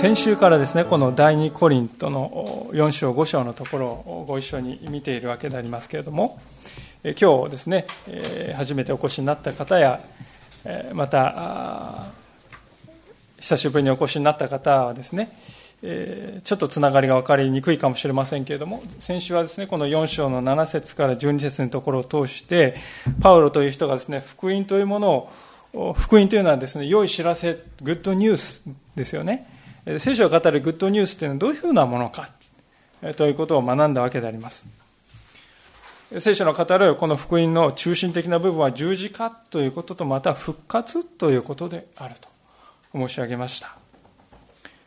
先週からですねこの第2コリントの4章5章のところをご一緒に見ているわけでありますけれども今日ですね初めてお越しになった方やまた久しぶりにお越しになった方はですねちょっとつながりが分かりにくいかもしれませんけれども先週はですねこの4章の7節から12節のところを通してパウロという人がですね福音というものを福音というのはですね良い知らせグッドニュースですよね。聖書が語るグッドニュースというのはどういうふうなものかということを学んだわけであります。聖書の語るこの福音の中心的な部分は十字架ということとまた復活ということであると申し上げました。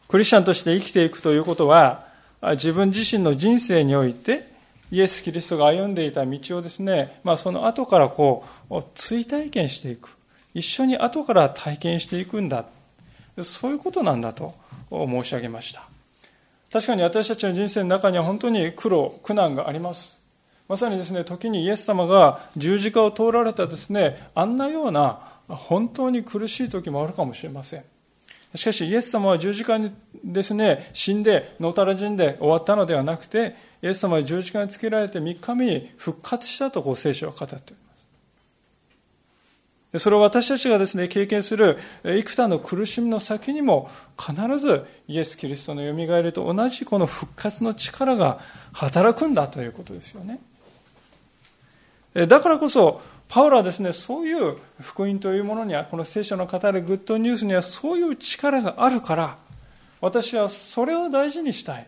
クリスチャンとして生きていくということは自分自身の人生においてイエス・キリストが歩んでいた道をですね、まあ、その後からこう追体験していく一緒に後から体験していくんだそういうことなんだと申し上げました。確かに私たちの人生の中には本当に苦労苦難があります。まさにですね時にイエス様が十字架を通られたですねあんなような本当に苦しい時もあるかもしれません。しかしイエス様は十字架にですね死んで野たら死んで終わったのではなくてイエス様は十字架につけられて3日目に復活したとこう聖書は語っていますそれを私たちがですね、経験する幾多の苦しみの先にも必ずイエス・キリストの蘇りと同じこの復活の力が働くんだということですよね。だからこそ、パウロはですね、そういう福音というものには、この聖書の語るグッドニュースにはそういう力があるから、私はそれを大事にしたい。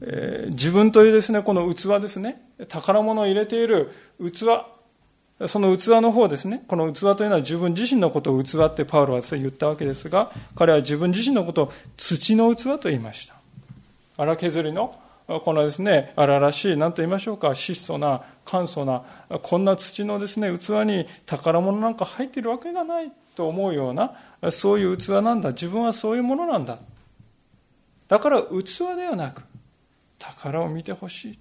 えー、自分というですね、この器ですね、宝物を入れている器、その器の方ですね、この器というのは自分自身のことを器ってパウロは言ったわけですが、彼は自分自身のことを土の器と言いました。荒削りの、このですね、荒々しい、何と言いましょうか、質素な、簡素な、こんな土のですね、器に宝物なんか入っているわけがないと思うような、そういう器なんだ。自分はそういうものなんだ。だから器ではなく、宝を見てほしい。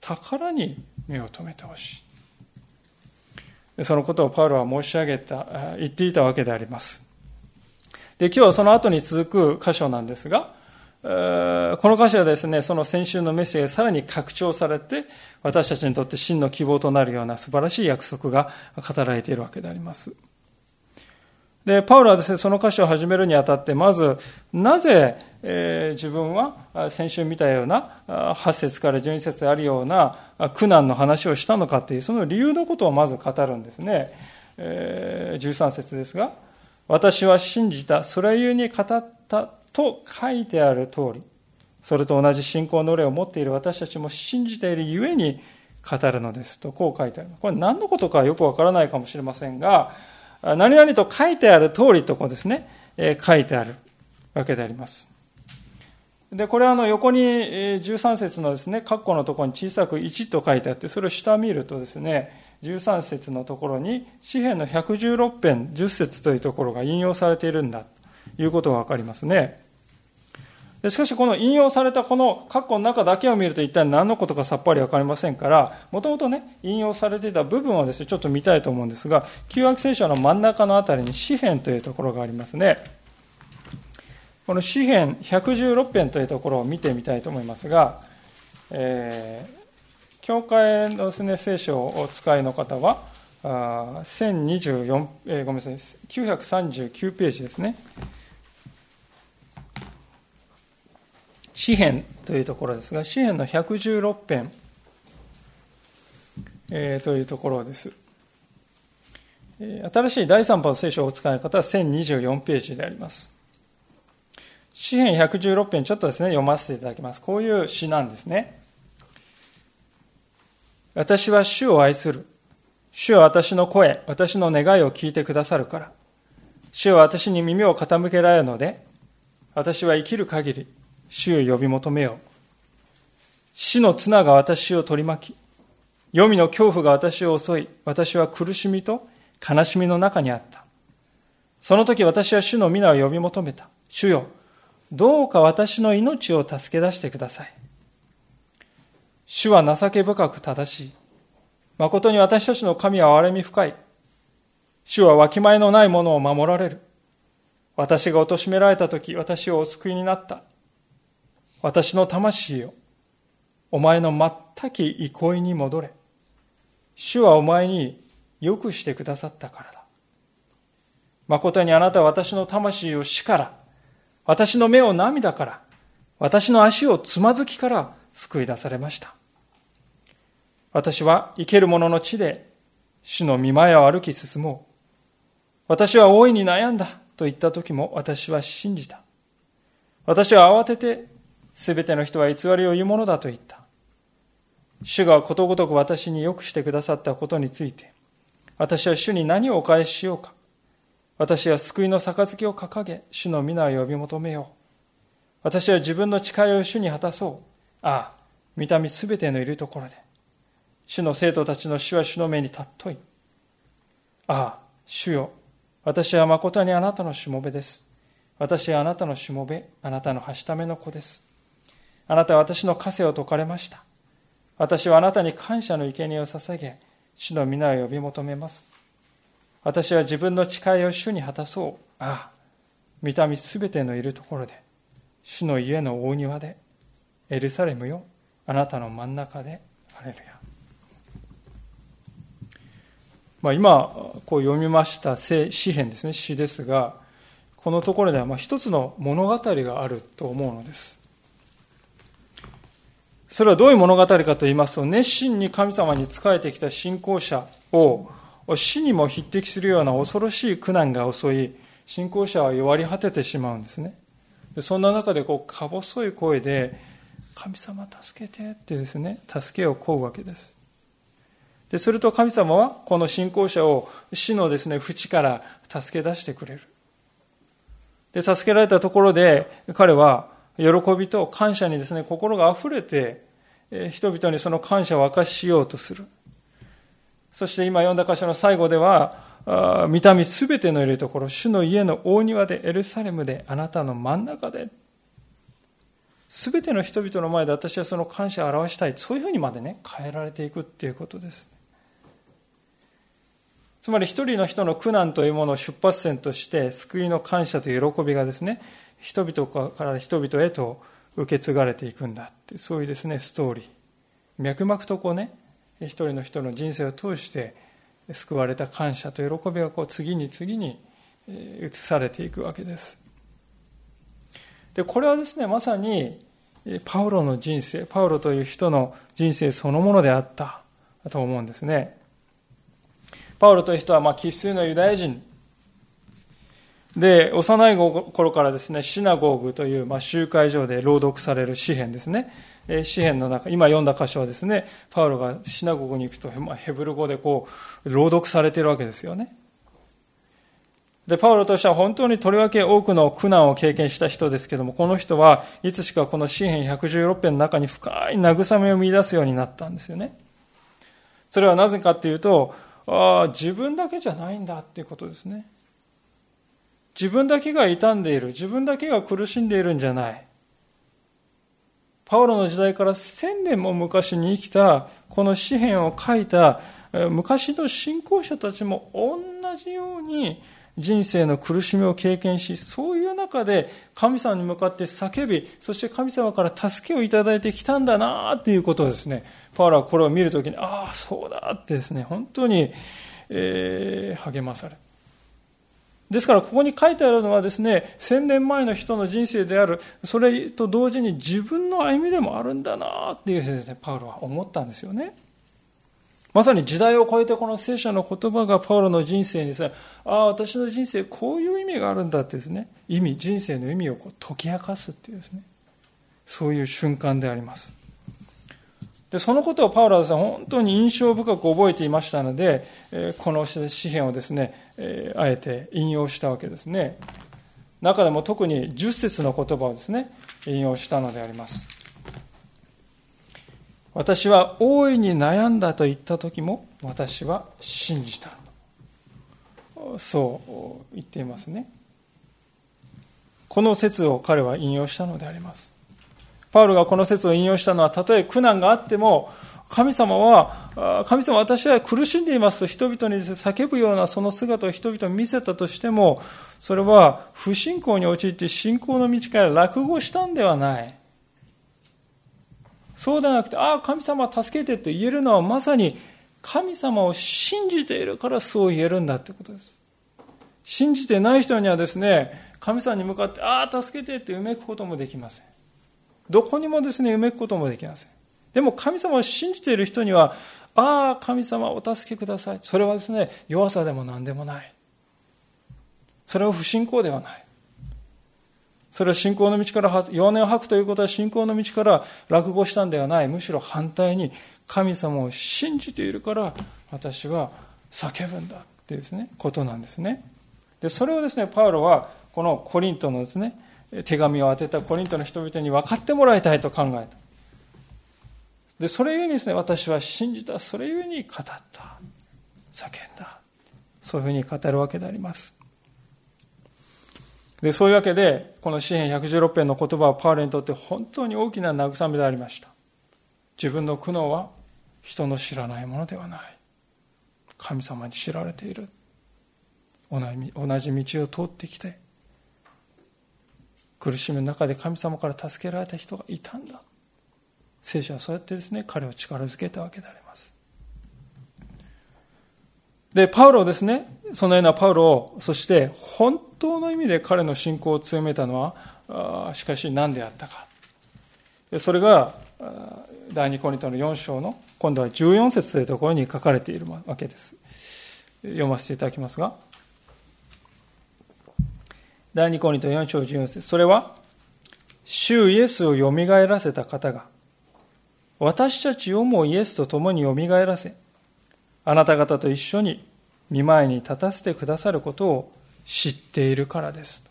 宝に目を留めてほしい。そのことをパウロは申し上げた、言っていたわけであります。で、今日はその後に続く箇所なんですが、この箇所はですね、その先週のメッセージがさらに拡張されて、私たちにとって真の希望となるような素晴らしい約束が語られているわけであります。で、パウロはですね、その箇所を始めるにあたって、まず、なぜ、えー、自分は先週見たような8節から12節あるような苦難の話をしたのかという、その理由のことをまず語るんですね。えー、13節ですが、私は信じた、それゆえに語ったと書いてある通り、それと同じ信仰の霊を持っている私たちも信じているゆえに語るのですと、こう書いてある。これ何のことかよくわからないかもしれませんが、何々と書いてある通りとこうですね、え書いてあるわけであります。で、これはあの横に13節のですね、括弧のところに小さく1と書いてあって、それを下見るとですね、13節のところに、詩篇の116編10節というところが引用されているんだということがわかりますね。しかしこの引用されたこの括弧の中だけを見ると一体何のことかさっぱりわかりませんから、もともとね、引用されていた部分をですね、ちょっと見たいと思うんですが、旧約聖書の真ん中のあたりに詩篇というところがありますね。この詩篇116編というところを見てみたいと思いますが、えー、教会のですね、聖書をお使いの方は、あ1024、えー、ごめんなさい、939ページですね。詩篇というところですが、詩篇の116編、えー、というところです。新しい第3波の聖書をお使いの方は1024ページであります。詩篇116編ちょっとですね、読ませていただきます。こういう詩なんですね。私は主を愛する。主は私の声、私の願いを聞いてくださるから。主は私に耳を傾けられるので、私は生きる限り、主を呼び求めよう。死の綱が私を取り巻き、黄泉の恐怖が私を襲い、私は苦しみと悲しみの中にあった。その時私は主の皆を呼び求めた。主よ、どうか私の命を助け出してください。主は情け深く正しい。誠に私たちの神は憐れみ深い。主はわきまえのないものを守られる。私が貶められた時、私をお救いになった。私の魂よ。お前の全き憩いに戻れ。主はお前によくしてくださったからだ。誠にあなたは私の魂を死から、私の目を涙から、私の足をつまずきから救い出されました。私は生ける者の地で主の見前を歩き進もう。私は大いに悩んだと言った時も私は信じた。私は慌ててすべての人は偽りを言うものだと言った。主がことごとく私に良くしてくださったことについて、私は主に何をお返ししようか。私は救いの杯を掲げ、主の皆を呼び求めよう。私は自分の誓いを主に果たそう。ああ、見た目すべてのいるところで。主の生徒たちの主は主の目に尊い。ああ、主よ、私は誠にあなたのしもべです。私はあなたのしもべ、あなたのはしための子です。あなたは私の枷を解かれました。私はあなたに感謝の生贄を捧げ、主の皆を呼び求めます。私は自分の誓いを主に果たそう。ああ、見た目すべてのいるところで、主の家の大庭で、エルサレムよ、あなたの真ん中で、ハレルヤ。まあ、今、こう読みました詩篇ですね、詩ですが、このところではまあ一つの物語があると思うのです。それはどういう物語かと言いますと、熱心に神様に仕えてきた信仰者を死にも匹敵するような恐ろしい苦難が襲い、信仰者は弱り果ててしまうんですね。でそんな中でこうか細い声で、神様助けてってですね、助けを請うわけです。で、すると神様はこの信仰者を死のですね、淵から助け出してくれる。で、助けられたところで彼は喜びと感謝にですね、心が溢れて、人々にその感謝を明かししようとする。そして今読んだ箇所の最後では、見た目すべてのいるところ、主の家の大庭でエルサレムであなたの真ん中で、すべての人々の前で私はその感謝を表したい。そういうふうにまでね、変えられていくっていうことです。つまり一人の人の苦難というものを出発点として救いの感謝と喜びがですね人々から人々へと受け継がれていくんだってそういうですねストーリー。脈々とこうね一人の人の人生を通して救われた感謝と喜びがこう次に次に移されていくわけです。でこれはですねまさにパウロの人生パウロという人の人生そのものであったと思うんですね。パウロという人はまあ生粋のユダヤ人。で、幼い頃からですね、シナゴーグという、まあ、集会場で朗読される詩篇ですね。え詩篇の中、今読んだ箇所はですね、パウロがシナゴーグに行くと、まあ、ヘブル語でこう、朗読されてるわけですよね。で、パウロとしては本当にとりわけ多くの苦難を経験した人ですけども、この人はいつしかこの詩篇116編の中に深い慰めを見出すようになったんですよね。それはなぜかっていうと、ああ、自分だけじゃないんだっていうことですね。自分だけが傷んでいる、自分だけが苦しんでいるんじゃない。パウロの時代から千年も昔に生きた、この詩篇を書いた昔の信仰者たちも同じように人生の苦しみを経験し、そういう中で神様に向かって叫び、そして神様から助けをいただいてきたんだなということをですね、パウロはこれを見るときに、ああ、そうだってですね、本当に、えー、励まされですから、ここに書いてあるのはですね、千年前の人の人生である、それと同時に自分の歩みでもあるんだなっていうですね、パウロは思ったんですよね。まさに時代を超えてこの聖書の言葉がパウロの人生にですね、ああ、私の人生こういう意味があるんだってですね、意味、人生の意味をこう解き明かすっていうですね、そういう瞬間であります。で、そのことをパウロはですね、本当に印象深く覚えていましたので、この詩篇をですね、えあえて引用したわけですね。中でも特に10節の言葉をですね、引用したのであります。私は大いに悩んだと言った時も私は信じた。そう言っていますね。この説を彼は引用したのであります。パウロがこの説を引用したのは、たとえ苦難があっても、神様は、神様私は苦しんでいますと人々に叫ぶようなその姿を人々に見せたとしても、それは不信仰に陥って信仰の道から落語したんではない。そうではなくて、ああ、神様助けてって言えるのはまさに神様を信じているからそう言えるんだってことです。信じてない人にはですね、神様に向かって、ああ、助けてってうめくこともできません。どこにもですね、うめくこともできません。でも神様を信じている人には、ああ、神様お助けください。それはですね、弱さでも何でもない。それは不信仰ではない。それは信仰の道から、弱音を吐くということは信仰の道から落語したんではない。むしろ反対に神様を信じているから私は叫ぶんだっていうですね、ことなんですね。で、それをですね、パウロはこのコリントのですね、手紙を当てたコリントの人々に分かってもらいたいと考えた。で、それゆえにですね、私は信じた、それゆえに語った、叫んだ。そういうふうに語るわけであります。で、そういうわけで、この詩篇116編の言葉はパウロにとって本当に大きな慰めでありました。自分の苦悩は人の知らないものではない。神様に知られている。同じ道を通ってきて、苦しみの中で神様から助けられた人がいたんだ。聖書はそうやってですね、彼を力づけたわけであります。で、パウロですね、そのようなパウロを、そして本当の意味で彼の信仰を強めたのは、しかし何であったか。それが、第二コリントの4章の、今度は14節というところに書かれているわけです。読ませていただきますが、第二コリント4章14節それは、主イエスをよみがえらせた方が、私たちをもイエスと共によみがえらせ、あなた方と一緒に見舞いに立たせてくださることを知っているからです。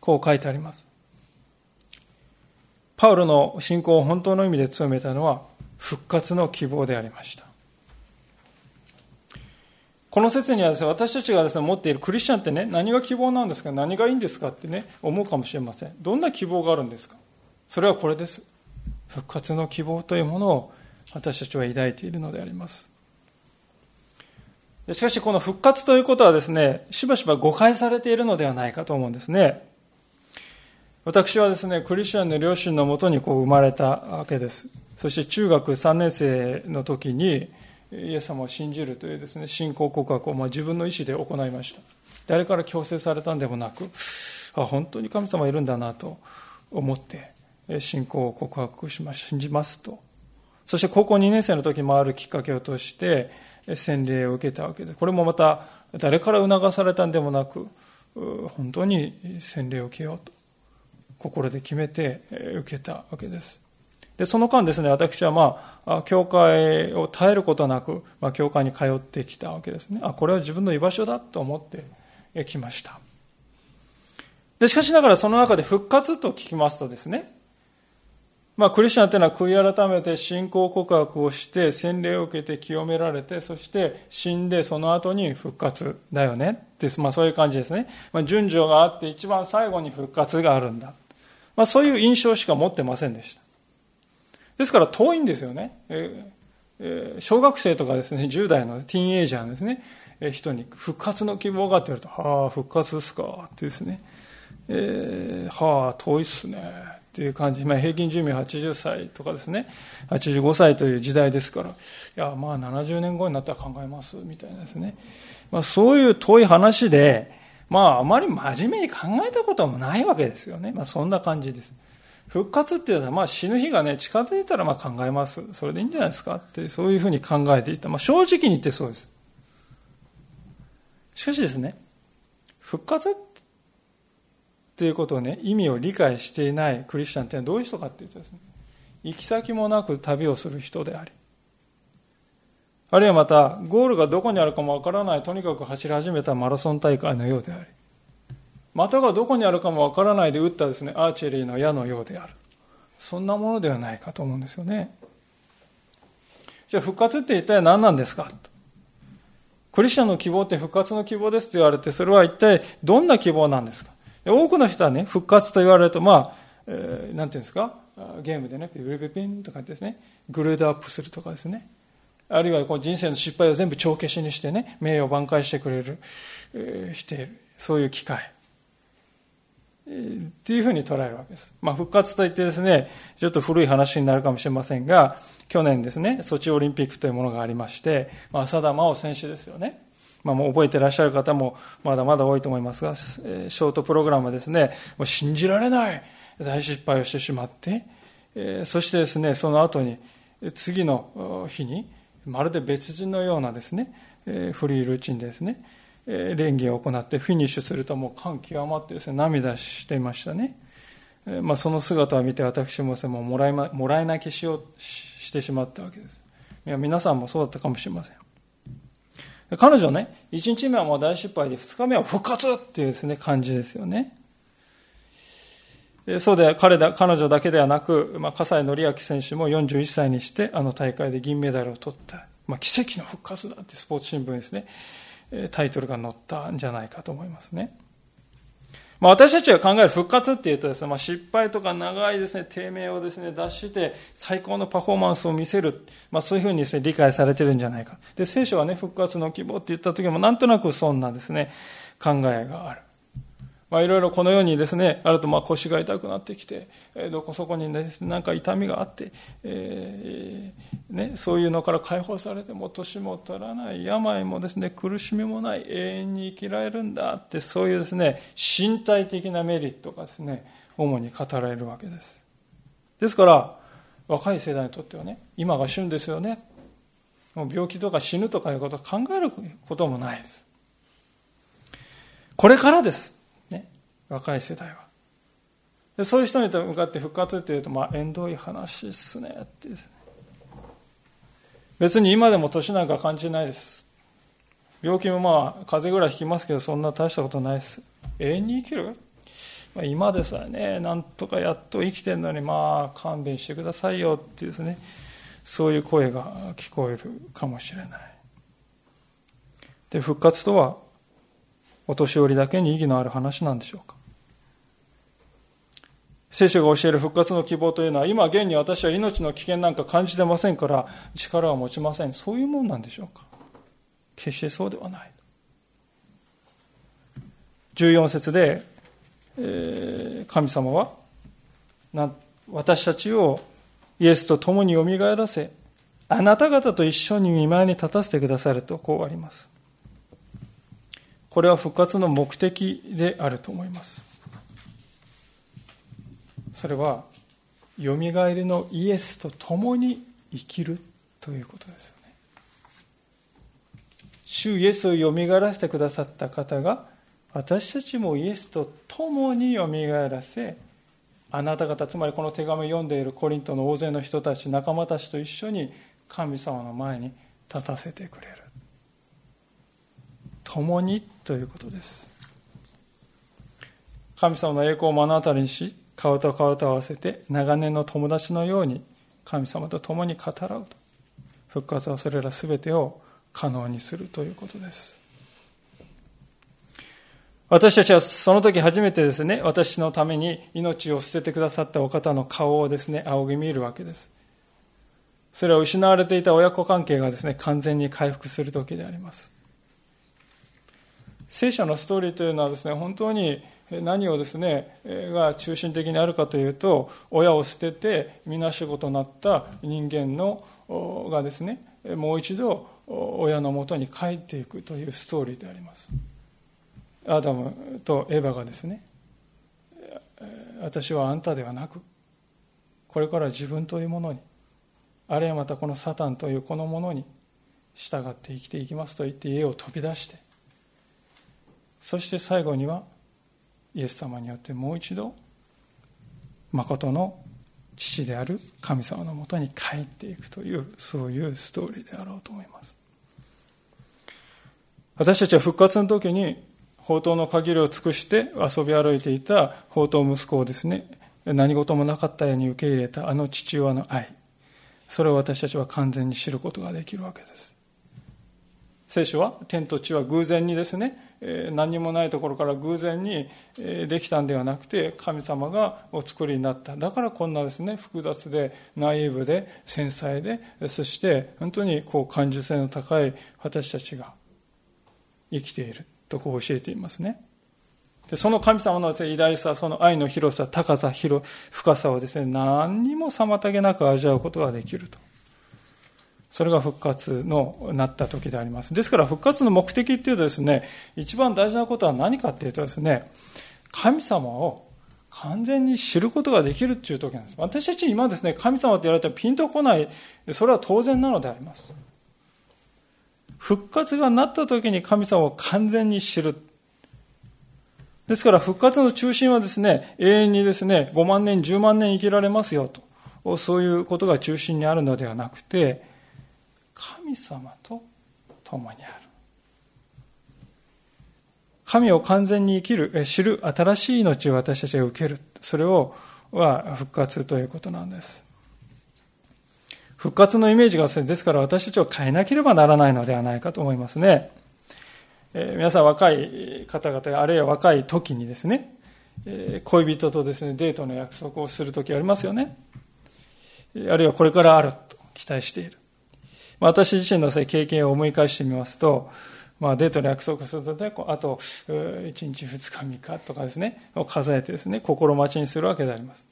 こう書いてあります。パウロの信仰を本当の意味で強めたのは復活の希望でありました。この説にはですね、私たちがですね、持っているクリスチャンってね、何が希望なんですか何がいいんですかってね、思うかもしれません。どんな希望があるんですかそれはこれです。復活の希望というものを私たちは抱いているのであります。しかしこの復活ということはですね、しばしば誤解されているのではないかと思うんですね。私はですね、クリスチャンの両親のもとにこう生まれたわけです。そして中学3年生の時に、イエス様を信じるというですね、信仰告白をま自分の意思で行いました。誰から強制されたんでもなく、あ、本当に神様いるんだなと思って、信仰を告白します、信じますと。そして高校2年生の時もあるきっかけを通して洗礼を受けたわけで。これもまた誰から促されたんでもなく、本当に洗礼を受けようと心で決めて受けたわけです。で、その間ですね、私はまあ、教会を耐えることなく、まあ、教会に通ってきたわけですね。あ、これは自分の居場所だと思ってきました。で、しかしながらその中で復活と聞きますとですね、まあ、クリスチャンというのは悔い改めて信仰告白をして洗礼を受けて清められてそして死んでその後に復活だよね。です、まあ、そういう感じですね、まあ、順序があって一番最後に復活があるんだ、まあ、そういう印象しか持ってませんでした。ですから遠いんですよね、えー、小学生とかですね10代のティーンエイジャーのですね人に復活の希望がって言われると、はあ、復活ですかってですね、えー、はあ、遠いっすね。っていう感じ、まあ、平均寿命80歳とかですね、85歳という時代ですから、いや、まあ70年後になったら考えますみたいなですね、まあ、そういう遠い話で、まあ、あまり真面目に考えたこともないわけですよね、まあ、そんな感じです。復活っていうのは、まあ、死ぬ日がね、近づいたらまあ考えます。それでいいんじゃないですかって、そういうふうに考えていた。まあ、正直に言ってそうです。しかしですね、復活ということをね、意味を理解していないクリスチャンってのはどういう人かっていうとですね、行き先もなく旅をする人であり、あるいはまた、ゴールがどこにあるかもわからない、とにかく走り始めたマラソン大会のようであり、的がどこにあるかもわからないで撃ったですね、アーチェリーの矢のようである。そんなものではないかと思うんですよね。じゃあ復活って一体何なんですか？クリスチャンの希望って復活の希望ですと言われて、それは一体どんな希望なんですか？多くの人はね、復活と言われると、まあ、えー、なんていうんですか、ゲームでね、ピピピピンとかですね、グレードアップするとかですね、あるいはこう人生の失敗を全部帳消しにしてね、名誉を挽回してくれる、えー、している、そういう機会。えーっていうふうに捉えるわけです。まあ、復活といってですね、ちょっと古い話になるかもしれませんが、去年ですね、ソチオリンピックというものがありまして、まあ、浅田真央選手ですよね。まあ、もう覚えてらっしゃる方もまだまだ多いと思いますが、ショートプログラムですね、もう信じられない大失敗をしてしまって、そしてですね、その後に、次の日に、まるで別人のようなですね、フリールーチンですね、連議を行ってフィニッシュするともう感極まってですね、涙していましたね。まあ、その姿を見て私もももらい、ま、もらい泣きしようしてしまったわけです。いや皆さんもそうだったかもしれません。彼女ね、1日目はもう大失敗で、2日目は復活っていうですね、感じですよね。そうで、彼だ、彼女だけではなく、まあ、笠井紀明選手も41歳にして、あの大会で銀メダルを取った。まあ、奇跡の復活だってスポーツ新聞ですね。タイトルが載ったんじゃないかと思いますね。まあ、私たちが考える復活っていうとですね、まあ、失敗とか長いですね、低迷をですね、脱して最高のパフォーマンスを見せる。まあ、そういうふうにですね、理解されてるんじゃないか。で、聖書はね、復活の希望って言った時もなんとなくそんなですね、考えがある。まあ、いろいろこのようにですね、あるとまあ腰が痛くなってきて、えー、どこそこにね、なんか痛みがあって、えー、ね、そういうのから解放されても年も取らない、病もですね、苦しみもない、永遠に生きられるんだって、そういうですね、身体的なメリットがですね、主に語られるわけです。ですから、若い世代にとってはね、今が旬ですよね。もう病気とか死ぬとかいうことを考えることもないです。これからです。若い世代は。でそういう人に向かって復活っていうと、まあ、縁遠い話っすねってですね。別に今でも年なんか感じないです。病気もまあ、風邪ぐらいひきますけど、そんな大したことないです。永遠に生きる、まあ、今でさえね、なんとかやっと生きてるのに、まあ、勘弁してくださいよっていうですね、そういう声が聞こえるかもしれない。で、復活とは、お年寄りだけに意義のある話なんでしょうか。聖書が教える復活の希望というのは、今現に私は命の危険なんか感じてませんから、力を持ちません。そういうもんなんでしょうか決してそうではない。14節で、えー、神様は、私たちをイエスと共によみがえらせ、あなた方と一緒に見舞いに立たせてくださるとこうあります。これは復活の目的であると思います。それはよみがえりのイエスと共に生きるということですよね。主イエスをよみがえらせてくださった方が私たちもイエスと共によみがえらせあなた方つまりこの手紙を読んでいるコリントの大勢の人たち仲間たちと一緒に神様の前に立たせてくれる。共にということです。神様の栄光を目の当たりにし顔と顔と合わせて長年の友達のように神様と共に語らうと。復活はそれら全てを可能にするということです。私たちはその時初めてですね私のために命を捨ててくださったお方の顔をですね仰ぎ見るわけです。それは失われていた親子関係がですね完全に回復する時であります。聖書のストーリーというのはですね本当に何をですねが中心的にあるかというと親を捨ててみなしごとなった人間のがですねもう一度親のもとに帰っていくというストーリーであります。アダムとエヴァがですね私はあんたではなくこれから自分というものにあるいはまたこのサタンというこのものに従って生きていきますと言って家を飛び出してそして最後にはイエス様によってもう一度誠の父である神様のもとに帰っていくというそういうストーリーであろうと思います私たちは復活の時に宝刀の限りを尽くして遊び歩いていた宝刀息子をですね、何事もなかったように受け入れたあの父親の愛。それを私たちは完全に知ることができるわけです。聖書は天と地は偶然にですね、何もないところから偶然にできたんではなくて神様がお作りになった。だからこんなですね複雑でナイーブで繊細でそして本当にこう感受性の高い私たちが生きている。とこう教えていますね。でその神様の偉大さその愛の広さ高さ広深さをですね何にも妨げなく味わうことができると。それが復活のなった時であります。ですから復活の目的っていうとですね、一番大事なことは何かっていうとですね、神様を完全に知ることができるっていう時なんです。私たち今ですね、神様って言われたらピンとこない、それは当然なのであります。復活がなった時に神様を完全に知る。ですから復活の中心はですね、永遠にですね、5万年、10万年生きられますよと。そういうことが中心にあるのではなくて、神様と共にある。神を完全に生きる、知る新しい命を私たちが受ける。それをは復活ということなんです。復活のイメージがですね、ですから私たちを変えなければならないのではないかと思いますね。えー、皆さん若い方々、あるいは若い時にですね、えー、恋人とですね、デートの約束をする時ありますよね。あるいはこれからあると期待している。私自身の経験を思い返してみますと、まあ、デートの約束するとね、あと1日、2日、3日とかですね、を数えてですね、心待ちにするわけであります。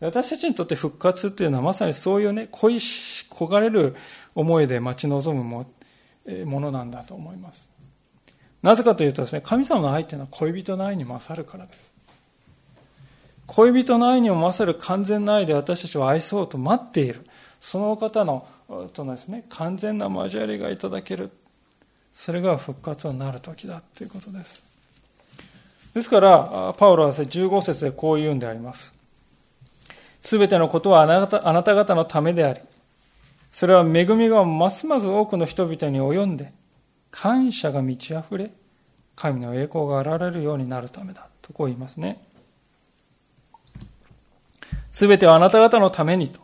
私たちにとって復活っていうのはまさにそういうね、恋し、焦がれる思いで待ち望むもものなんだと思います。なぜかというとですね、神様の愛っていうのは恋人の愛に勝るからです。恋人の愛にも勝る完全な愛で私たちを愛そうと待っている。その方のとですね、完全な交わりがいただける。それが復活になる時だということです。ですから、パウロは15節でこう言うんであります。すべてのことはあなたあなた方のためであり、それは恵みがますます多くの人々に及んで、感謝が満ち溢れ、神の栄光が現れるようになるためだ。とこう言いますね。すべてはあなた方のためにと。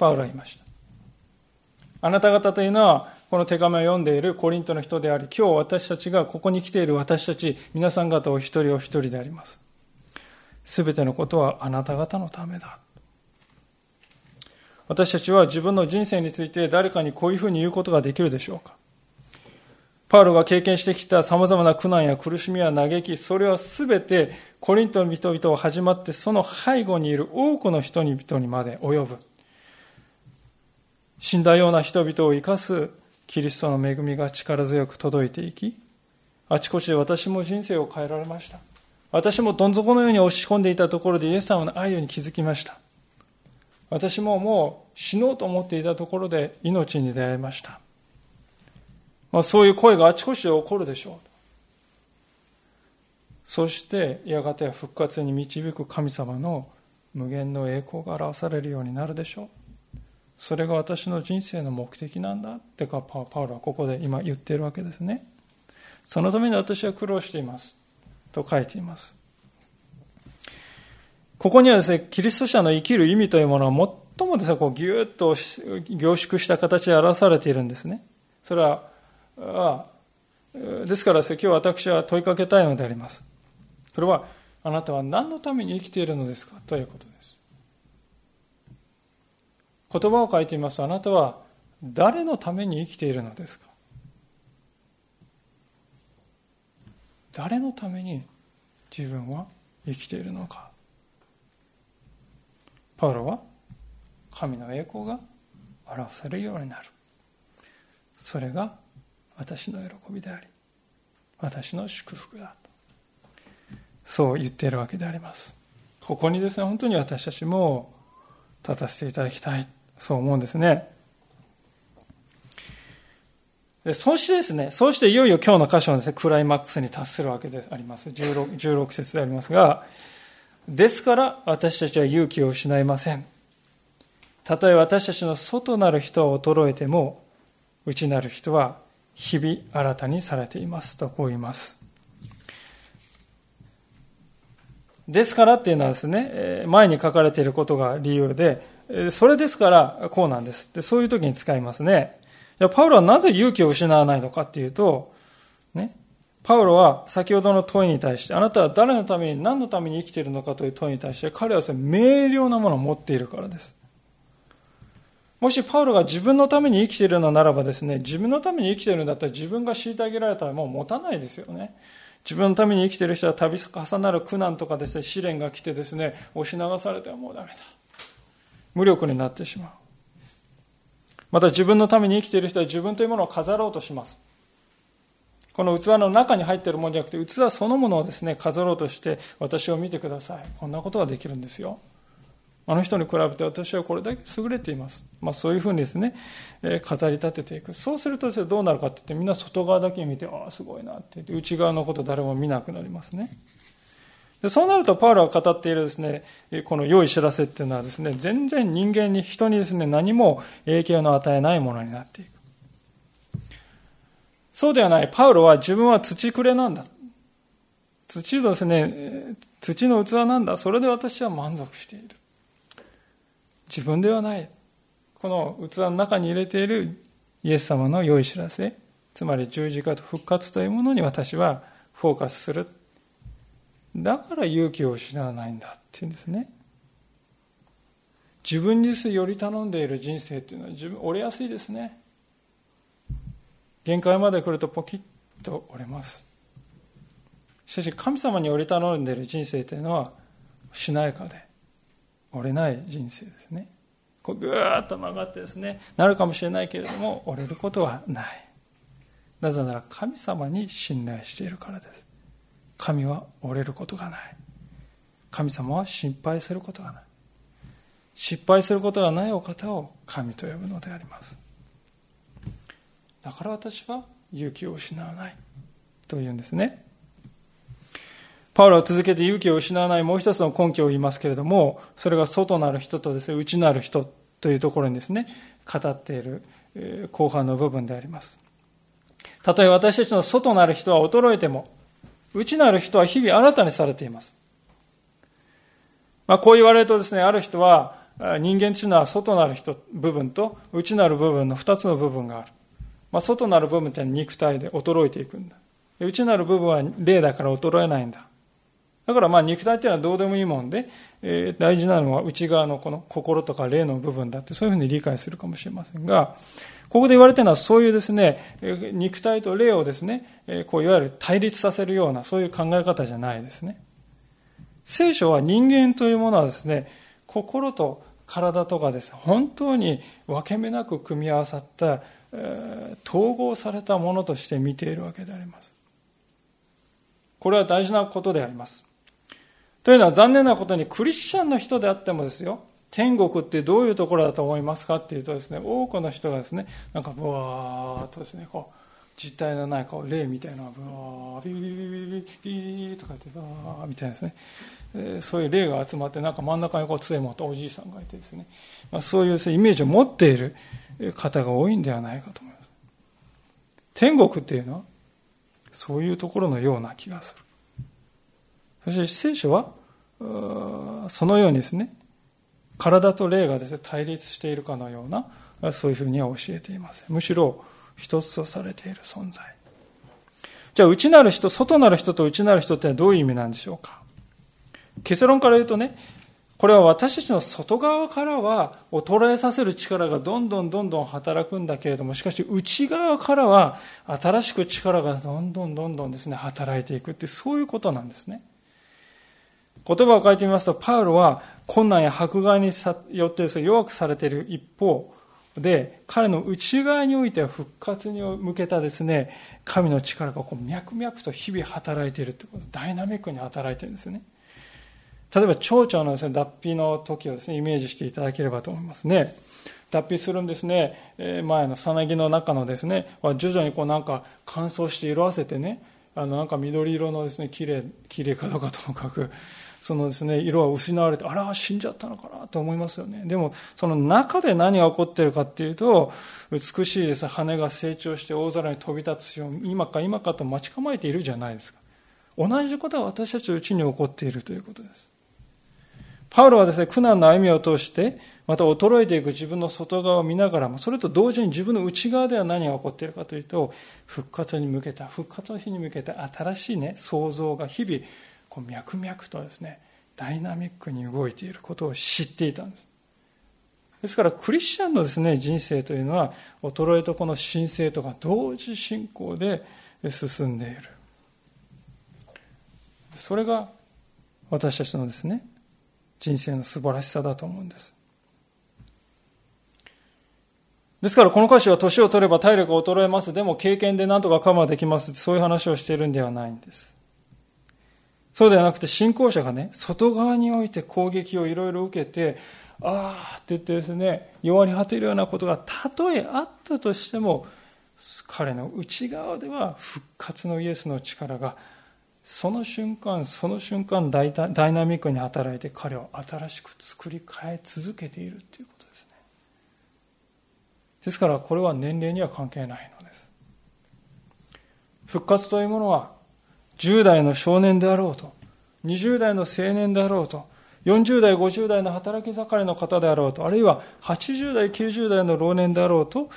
パウロは言いました。あなた方というのは、この手紙を読んでいるコリントの人であり、今日私たちがここに来ている私たち、皆さん方お一人お一人であります。すべてのことはあなた方のためだ。私たちは自分の人生について誰かにこういうふうに言うことができるでしょうかパウロが経験してきた様々な苦難や苦しみや嘆き、それはすべてコリントの人々を始まってその背後にいる多くの人々にまで及ぶ。死んだような人々を生かすキリストの恵みが力強く届いていき、あちこちで私も人生を変えられました。私もどん底のように押し込んでいたところでイエス様の愛に気づきました。私ももう死のうと思っていたところで命に出会いました。まあ、そういう声があちこちで起こるでしょう。そしてやがて復活に導く神様の無限の栄光が表されるようになるでしょう。それが私の人生の目的なんだってかパウロはここで今言っているわけですね。そのために私は苦労していますと書いています。ここにはですねキリスト者の生きる意味というものは最もですねこうギュッと凝縮した形で表されているんですね。それはあですからですね今日私は問いかけたいのであります。それはあなたは何のために生きているのですかということです。言葉を書いてみますとあなたは誰のために生きているのですか？誰のために自分は生きているのか？パウロは神の栄光が表されるようになる。それが私の喜びであり私の祝福だと。そう言っているわけであります。ここにですね本当に私たちも立たせていただきたい。そう思うんですね。でそしてですね、そうしていよいよ今日の箇所のですね、クライマックスに達するわけであります。16, 16節でありますが、ですから私たちは勇気を失いません。たとえ私たちの外なる人は衰えても、内なる人は日々新たにされていますとこう言います。ですからっていうのはですね、前に書かれていることが理由で、それですからこうなんです。でそういう時に使いますね。パウロはなぜ勇気を失わないのかっていうと、ね、パウロは先ほどの問いに対して、あなたは誰のために何のために生きているのかという問いに対して、彼は明瞭なものを持っているからです。もしパウロが自分のために生きているのならばですね、自分のために生きているんだったら自分が虐げられたらもう持たないですよね。自分のために生きている人は度重なる苦難とかですね、試練が来てですね、押し流されてはもうダメだ。無力になってしまう。また自分のために生きている人は自分というものを飾ろうとします。この器の中に入っているものじゃなくて、器そのものをですね、飾ろうとして、私を見てください。こんなことができるんですよ。あの人に比べて私はこれだけ優れています。まあ、そういうふうにですね、えー、飾り立てていく。そうするとですね、どうなるかって言って、みんな外側だけ見て、ああ、すごいなって言って、内側のこと誰も見なくなりますね。でそうなると、パウロが語っているですね、この良い知らせっていうのはですね、全然人間に、人にですね、何も影響の与えないものになっていく。そうではない。パウロは自分は土くれなんだ。土ですね、土の器なんだ。それで私は満足している。自分ではない。この器の中に入れているイエス様の良い知らせ、つまり十字架と復活というものに私はフォーカスする。だから勇気を失わないんだっていうんですね。自分により頼んでいる人生っていうのは自分折れやすいですね。限界まで来るとポキッと折れます。しかし神様に折り頼んでいる人生というのはしなやかで折れない人生ですねこうぐーっと曲がってですねなるかもしれないけれども折れることはないなぜなら神様に信頼しているからです神は折れることがない。神様は心配することがない。失敗することがないお方を神と呼ぶのであります。だから私は勇気を失わないというんですね。パウロは続けて勇気を失わない。もう一つの根拠を言いますけれども、それが外なる人とですね、内なる人というところにですね、語っている後半の部分であります。たとえ私たちの外なる人は衰えても、内なる人は日々新たにされています。まあ、こう言われるとですね、ある人は、人間というのは外なる人、部分と内なる部分の二つの部分がある。まあ、外なる部分って肉体で衰えていくんだ。内なる部分は霊だから衰えないんだ。だからまあ肉体っていうのはどうでもいいもんで、えー、大事なのは内側のこの心とか霊の部分だってそういうふうに理解するかもしれませんが、ここで言われているのはそういうですね、肉体と霊をですね、こういわゆる対立させるようなそういう考え方じゃないですね。聖書は人間というものはですね、心と体とかですね、本当に分け目なく組み合わさった、統合されたものとして見ているわけであります。これは大事なことであります。というのは残念なことにクリスチャンの人であってもですよ、天国ってどういうところだと思いますかっていうとですね、多くの人がですね、なんかブワーっとですね、こう、実体のないこう霊みたいなブワービビビビビビビとかってバーみたいなですね、え、そういう霊が集まってなんか真ん中にこう杖持ったおじいさんがいてですね、まあ、そういう、イメージを持っている方が多いんではないかと思います。天国っていうのはそういうところのような気がする。そして聖書はそのようにですね体と霊がですね、対立しているかのような、そういうふうには教えていません。むしろ、一つとされている存在。じゃあ、内なる人、外なる人と内なる人ってどういう意味なんでしょうか結論から言うとね、これは私たちの外側からは衰えさせる力がどんどんどんどん働くんだけれども、しかし内側からは新しく力がどんどんどんどんですね、働いていくってそういうことなんですね。言葉を書いてみますと、パウロは困難や迫害によって弱くされている一方で、彼の内側においては復活に向けたですね、神の力がこう脈々と日々働いているということ、ダイナミックに働いているんですよね。例えば、蝶々のですね、脱皮の時をですね、イメージしていただければと思いますね。脱皮するんですね、前のさなぎの中のですね、徐々にこうなんか乾燥して色あせてね、あのなんか緑色のですね、綺麗、綺麗かどうかともかく、そのですね、色は失われて、あら、死んじゃったのかなと思いますよね。でも、その中で何が起こっているかっていうと、美しいです羽が成長して大空に飛び立つよう、今か今かと待ち構えているじゃないですか。同じことは私たちのうちに起こっているということです。パウロはですね、苦難の歩みを通して、また衰えていく自分の外側を見ながらも、それと同時に自分の内側では何が起こっているかというと、復活に向けた、復活の日に向けた新しいね、創造が日々、こう脈々とですね、ダイナミックに動いていることを知っていたんです。ですから、クリスチャンのですね、人生というのは、衰えとこの神聖とが同時進行で進んでいる。それが私たちのですね、人生の素晴らしさだと思うんです。ですからこの歌詞は年を取れば体力が衰えます。でも経験で何とかカバーできます。そういう話をしているんではないんです。そうではなくて信仰者がね、外側において攻撃をいろいろ受けて、ああって言ってですね、弱り果てるようなことがたとえあったとしても、彼の内側では復活のイエスの力がその瞬間その瞬間ダイナミックに働いて彼を新しく作り変え続けているということですね。ですからこれは年齢には関係ないのです。復活というものは10代の少年であろうと20代の青年であろうと40代50代の働き盛りの方であろうとあるいは80代90代の老年であろうと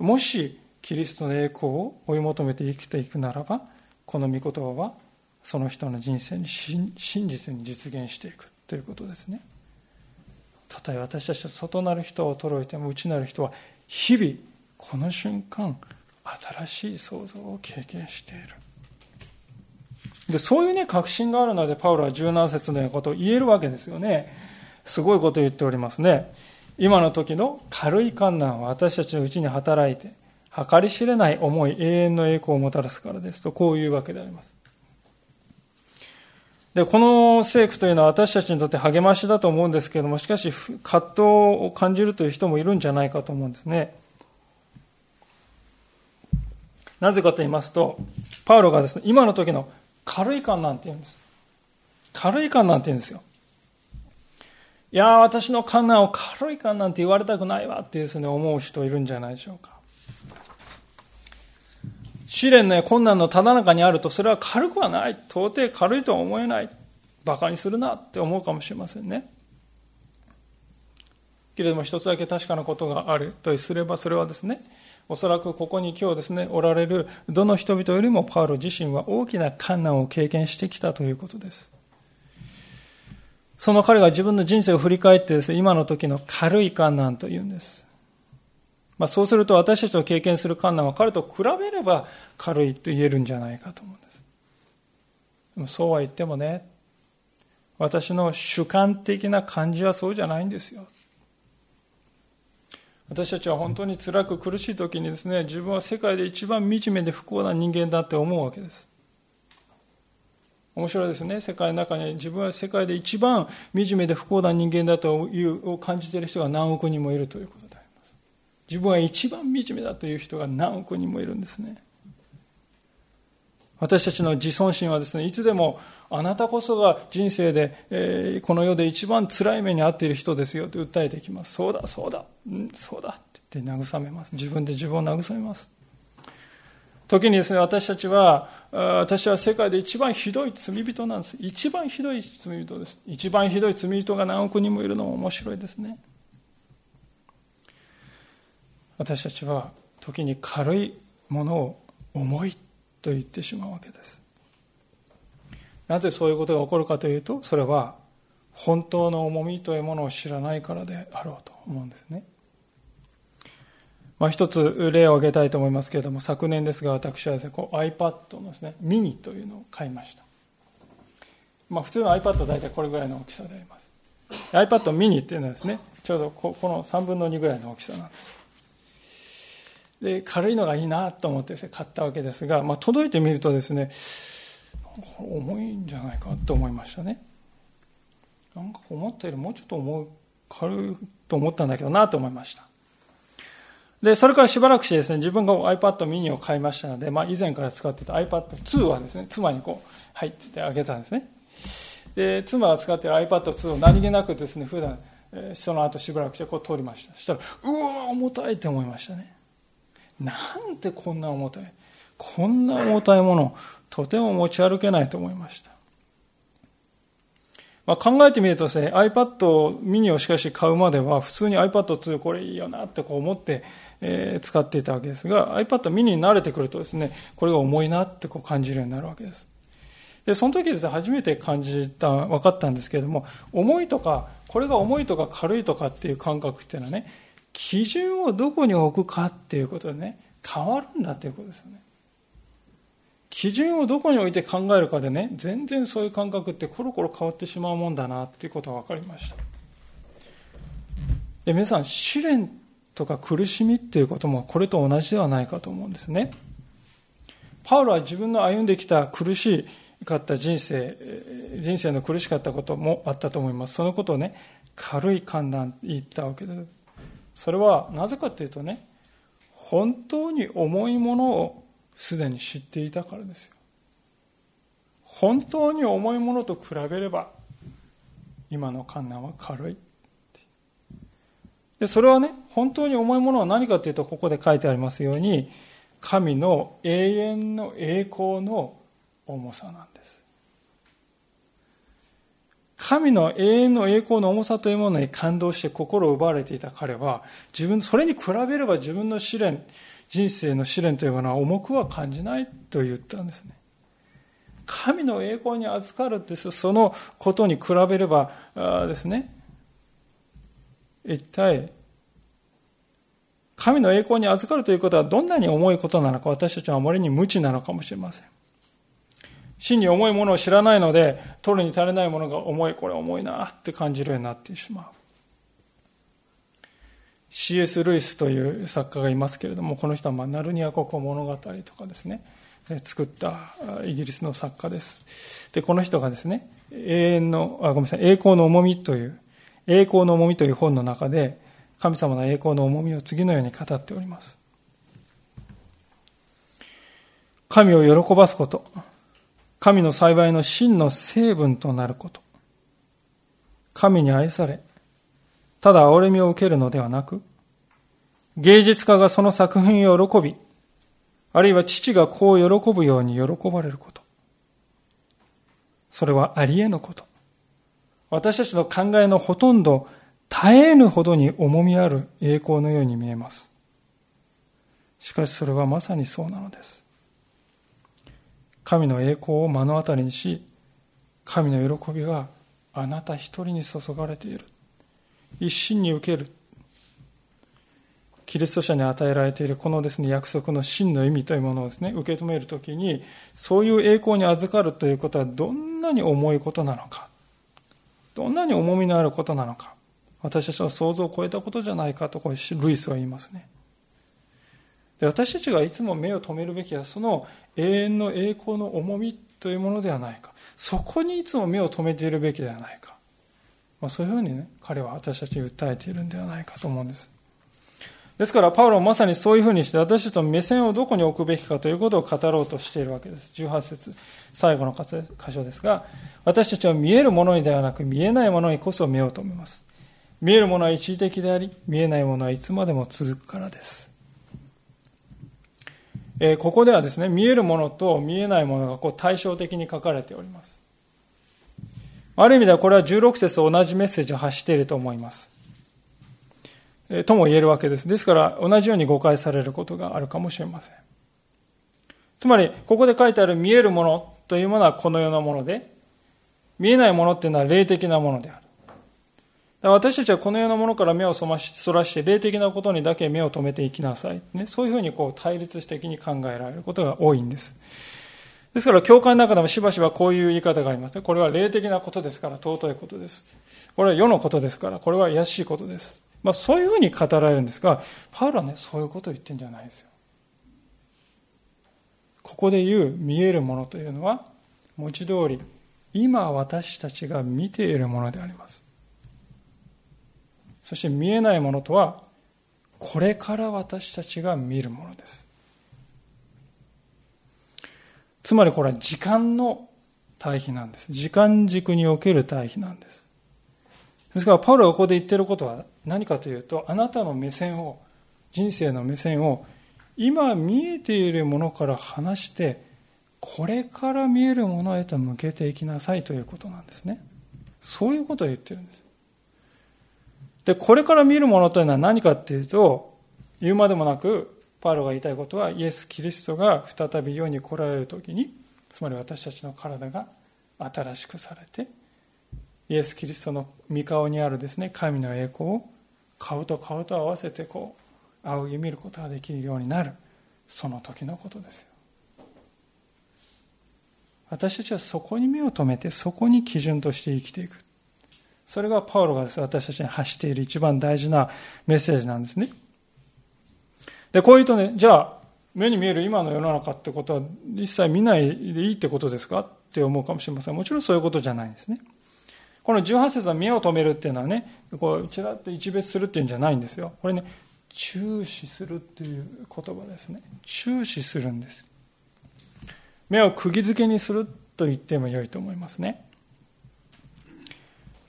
もしキリストの栄光を追い求めて生きていくならばこの御言葉はその人の人生に真実に実現していくということですね。たとえ私たちは外なる人を衰えても内なる人は日々この瞬間新しい創造を経験している。でそういうね確信があるのでパウロは柔軟節のようなことを言えるわけですよね。すごいことを言っておりますね。今の時の軽い観難は私たちのうちに働いて計り知れない思い永遠の栄光をもたらすからですとこういうわけであります。で、この聖句というのは私たちにとって励ましだと思うんですけれども、しかし葛藤を感じるという人もいるんじゃないかと思うんですね。なぜかと言いますと、パウロがですね、今の時の軽い感なんて言うんです。軽い感なんて言うんですよ。いや私の観難を軽い観なんて言われたくないわってですね、思う人いるんじゃないでしょうか。試練の困難のただ中にあると、それは軽くはない。到底軽いとは思えない。馬鹿にするなって思うかもしれませんね。けれども一つだけ確かなことがあるとすれば、それはですね、おそらくここに今日ですね、おられるどの人々よりもパウロ自身は大きな困難を経験してきたということです。その彼が自分の人生を振り返ってですね、今の時の軽い困難というんです。まあ、そうすると私たちの経験する観難は彼と比べれば軽いと言えるんじゃないかと思うんです。でもそうは言ってもね、私の主観的な感じはそうじゃないんですよ。私たちは本当に辛く苦しい時にですね、自分は世界で一番惨めで不幸な人間だって思うわけです。面白いですね。世界の中に自分は世界で一番惨めで不幸な人間だというを感じている人が何億人もいるということ。自分は一番惨めだという人が何億人もいるんですね。私たちの自尊心はですね、いつでもあなたこそが人生で、えー、この世で一番辛い目に遭っている人ですよと訴えてきます。そうだ、そうだ、うん、そうだって言って慰めます。自分で自分を慰めます。時にですね、私たちは、私は世界で一番ひどい罪人なんです。一番ひどい罪人です。一番ひどい罪人が何億人もいるのも面白いですね。私たちは時に軽いものを重いと言ってしまうわけです。なぜそういうことが起こるかというとそれは本当の重みというものを知らないからであろうと思うんですね。まあ、一つ例を挙げたいと思いますけれども昨年ですが私はです、ね、こう iPad のです、ね、ミニというのを買いました、まあ、普通の iPad は大体これぐらいの大きさであります。iPad ミニっていうのはですねちょうどここの3分の2ぐらいの大きさなんです。で軽いのがいいなと思って買ったわけですが、まあ、届いてみるとですね重いんじゃないかと思いましたね。なんか思ったよりもうちょっと重い軽いと思ったんだけどなと思いました。でそれからしばらくしてですね自分が iPad mini を買いましたので、まあ、以前から使ってた iPad2 はですね妻にこう「はい」っててあげたんですね。で妻が使っている iPad2 を何気なくですね普段その後しばらくしてこう通りました。そしたらうわ重たいって思いましたね。なんてこんな重たい？こんな重たいものとても持ち歩けないと思いましたまあ、考えてみるとですね、iPad mini をしかし買うまでは、普通に iPad2 これいいよなってこう思って、えー、使っていたわけですが、iPad mini に慣れてくるとですね、これが重いなってこう感じるようになるわけです。で、その時ですね、初めて感じた、分かったんですけれども、重いとか、これが重いとか軽いとかっていう感覚っていうのはね、基準をどこに置くかっていうことでね、変わるんだっていうことですよね。基準をどこに置いて考えるかでね、全然そういう感覚ってコロコロ変わってしまうもんだなっていうことが分かりました。で皆さん、試練とか苦しみっていうこともこれと同じではないかと思うんですね。パウロは自分の歩んできた苦しかった人生、人生の苦しかったこともあったと思います。そのことをね、軽い判断言ったわけです。それはなぜかというとね、本当に重いものをすでに知っていたからですよ。本当に重いものと比べれば今の観難は軽いでそれはね本当に重いものは何かというとここで書いてありますように神の永遠の栄光の重さなんです。神の永遠の栄光の重さというものに感動して心を奪われていた彼は自分それに比べれば自分の試練人生の試練というものは重くは感じないと言ったんですね。神の栄光に預かるってそのことに比べればですね、一体、神の栄光に預かるということはどんなに重いことなのか私たちはあまりに無知なのかもしれません。真に重いものを知らないので、取るに足りないものが重い、これ重いなって感じるようになってしまう。C.S. ルイスという作家がいますけれどもこの人はまナルニア国語物語とかですね作ったイギリスの作家ですでこの人がですね永遠のあごめんなさい栄光の重みという栄光の重みという本の中で神様の栄光の重みを次のように語っております神を喜ばすこと神の幸いの真の成分となること神に愛されただ憐れみを受けるのではなく、芸術家がその作品を喜び、あるいは父がこう喜ぶように喜ばれること。それはあり得ぬこと。私たちの考えのほとんど絶えぬほどに重みある栄光のように見えます。しかしそれはまさにそうなのです。神の栄光を目の当たりにし、神の喜びがあなた一人に注がれている。一心に受ける。キリスト者に与えられているこのですね約束の真の意味というものをですね受け止めるときにそういう栄光に預かるということはどんなに重いことなのか。どんなに重みのあることなのか。私たちの想像を超えたことじゃないかとこうルイスは言いますね。で私たちがいつも目を留めるべきはその永遠の栄光の重みというものではないかそこにいつも目を留めているべきではないかまあ、そういうふうにね、彼は私たちに訴えているんではないかと思うんです。ですから、パウロはまさにそういうふうにして、私たちの目線をどこに置くべきかということを語ろうとしているわけです。18節、最後の箇所ですが、私たちは見えるものにではなく、見えないものにこそ目を留めます。見えるものは一時的であり、見えないものはいつまでも続くからです。え、ここではですね、見えるものと見えないものがこう対照的に書かれております。ある意味ではこれは16節同じメッセージを発していると思います。えとも言えるわけです。ですから同じように誤解されることがあるかもしれません。つまり、ここで書いてある見えるものというものはこの世のもので、見えないものっていうのは霊的なものである。私たちはこの世のものから目をそらして霊的なことにだけ目を留めていきなさい。ね、そういうふうにこう対立的に考えられることが多いんです。ですから、教会の中でもしばしばこういう言い方がありますね。これは霊的なことですから、尊いことです。これは世のことですから、これは怪しいことです。まあ、そういうふうに語られるんですが、パウロはね、そういうことを言ってるんじゃないですよ。ここで言う見えるものというのは、文字通り、今私たちが見ているものであります。そして見えないものとは、これから私たちが見るものです。つまりこれは時間の対比なんです。時間軸における対比なんです。ですから、パウロがここで言ってることは何かというと、あなたの目線を、人生の目線を、今見えているものから離して、これから見えるものへと向けていきなさいということなんですね。そういうことを言ってるんです。で、これから見るものというのは何かっていうと、言うまでもなく、パウロが言いたいことは、イエス・キリストが再び世に来られる時に、つまり私たちの体が新しくされて、イエス・キリストの御顔にあるですね、神の栄光を顔と顔と合わせてこう、仰ぎ見ることができるようになる、その時のことですよ。私たちはそこに目を留めて、そこに基準として生きていく。それがパウロが、私たちに発している一番大事なメッセージなんですね。で、こういうとね、じゃあ、目に見える今の世の中ってことは一切見ないでいいってことですかって思うかもしれません。もちろんそういうことじゃないんですね。この18節は目を留めるっていうのはね、こう、ちらっと一別するっていうんじゃないんですよ。これね、注視するっていう言葉ですね。注視するんです。目を釘付けにすると言っても良いと思いますね。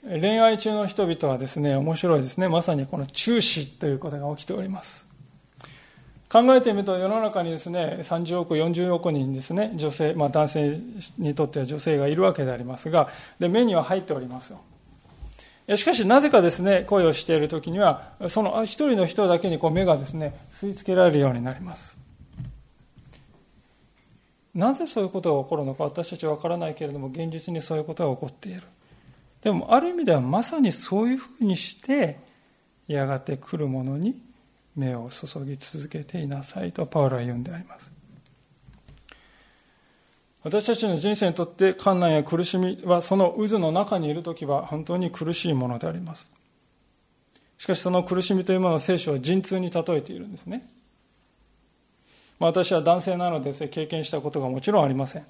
恋愛中の人々はですね、面白いですね。まさにこの注視ということが起きております。考えてみると世の中にですね、30億、40億人ですね、女性、まあ男性にとっては女性がいるわけでありますが、で、目には入っておりますよ。しかし、なぜかですね、恋をしているときには、その一人の人だけにこう目がですね、吸い付けられるようになります。なぜそういうことが起こるのか私たちは分からないけれども現実にそういうことが起こっているでもある意味ではまさにそういうふうにしてやがて来るものに目を注ぎ続けていなさいとパウロは言うんであります。私たちの人生にとって困難や苦しみはその渦の中にいる時は本当に苦しいものであります。しかしその苦しみというものを聖書は陣痛に例えているんですね。まあ、私は男性なので経験したことがもちろんありません。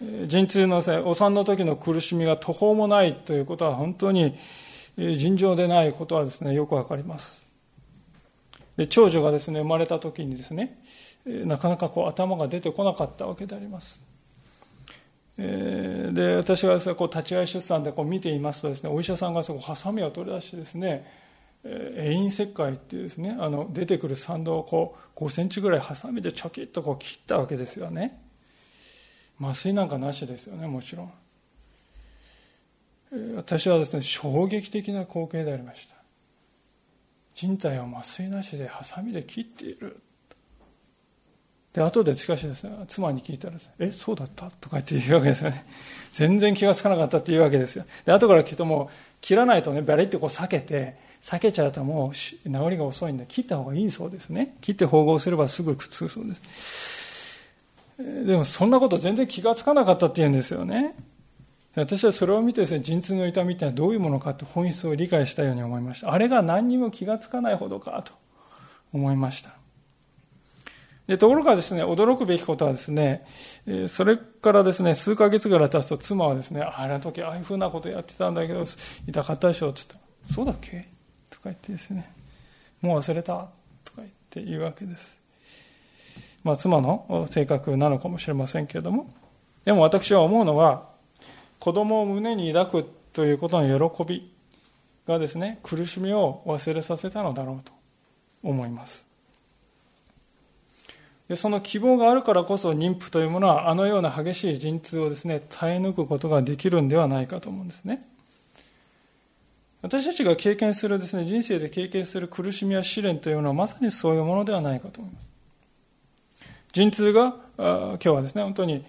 陣痛のお産の時の苦しみが途方もないということは本当に尋常でないことはですねよくわかります。で長女がですね生まれた時にですねなかなかこう頭が出てこなかったわけであります。で私がですねこう立ち会い出産でこう見ていますとですねお医者さんがそこハサミを取り出してですね遠因切開っていうですねあの出てくる産道をこう5センチぐらいハサミでチョキッとこう切ったわけですよね。麻酔なんかなしですよねもちろん。私はですね衝撃的な光景でありました。人体を麻酔なしでハサミで切っている。で後でしかしですね妻に聞いたらです、ね「えそうだった?」とか言って言うわけですよね。全然気が付かなかったって言うわけですよ。で後から聞くともう切らないとねバリってこう避けて避けちゃうともう治りが遅いんで切った方がいいそうですね。切って縫合すればすぐくっつくそうです。でもそんなこと全然気がつかなかったって言うんですよね。私はそれを見てですね陣痛の痛みってのはどういうものかって本質を理解したように思いました。あれが何にも気がつかないほどかと思いました。でところがですね驚くべきことはですねそれからですね数ヶ月ぐらい経つと妻はですねあれの時ああいうふうなことやってたんだけど痛かったでしょって言ったらそうだっけとか言ってですね、もう忘れたとか言って言うわけです。まあ、妻の性格なのかもしれませんけれども、でも私は思うのは、子供を胸に抱くということの喜びがですね、苦しみを忘れさせたのだろうと思います。でその希望があるからこそ妊婦というものはあのような激しい陣痛をですね耐え抜くことができるんではないかと思うんですね。私たちが経験するですね、人生で経験する苦しみや試練というのはまさにそういうものではないかと思います。陣痛が、今日はですね、本当に、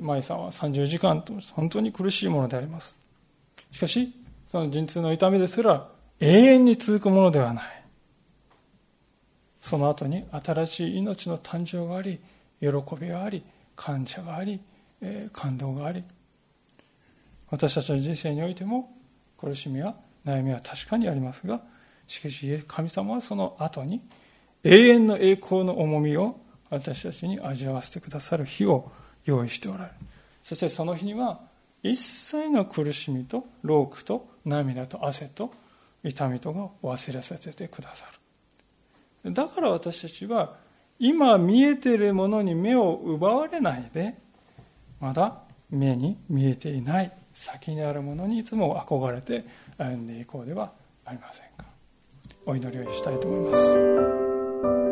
舞さんは30時間と本当に苦しいものであります。しかし、その陣痛の痛みですら永遠に続くものではない。その後に新しい命の誕生があり、喜びがあり、感謝があり、感動があり、私たちの人生においても苦しみは悩みは確かにありますがしかし神様はその後に永遠の栄光の重みを私たちに味わわせてくださる日を用意しておられる。そしてその日には一切の苦しみと労苦と涙と汗と痛みとが忘れさせてくださる。だから私たちは今見えているものに目を奪われないでまだ目に見えていない先にあるものにいつも憧れて歩んでいこうではありませんか。お祈りをしたいと思います。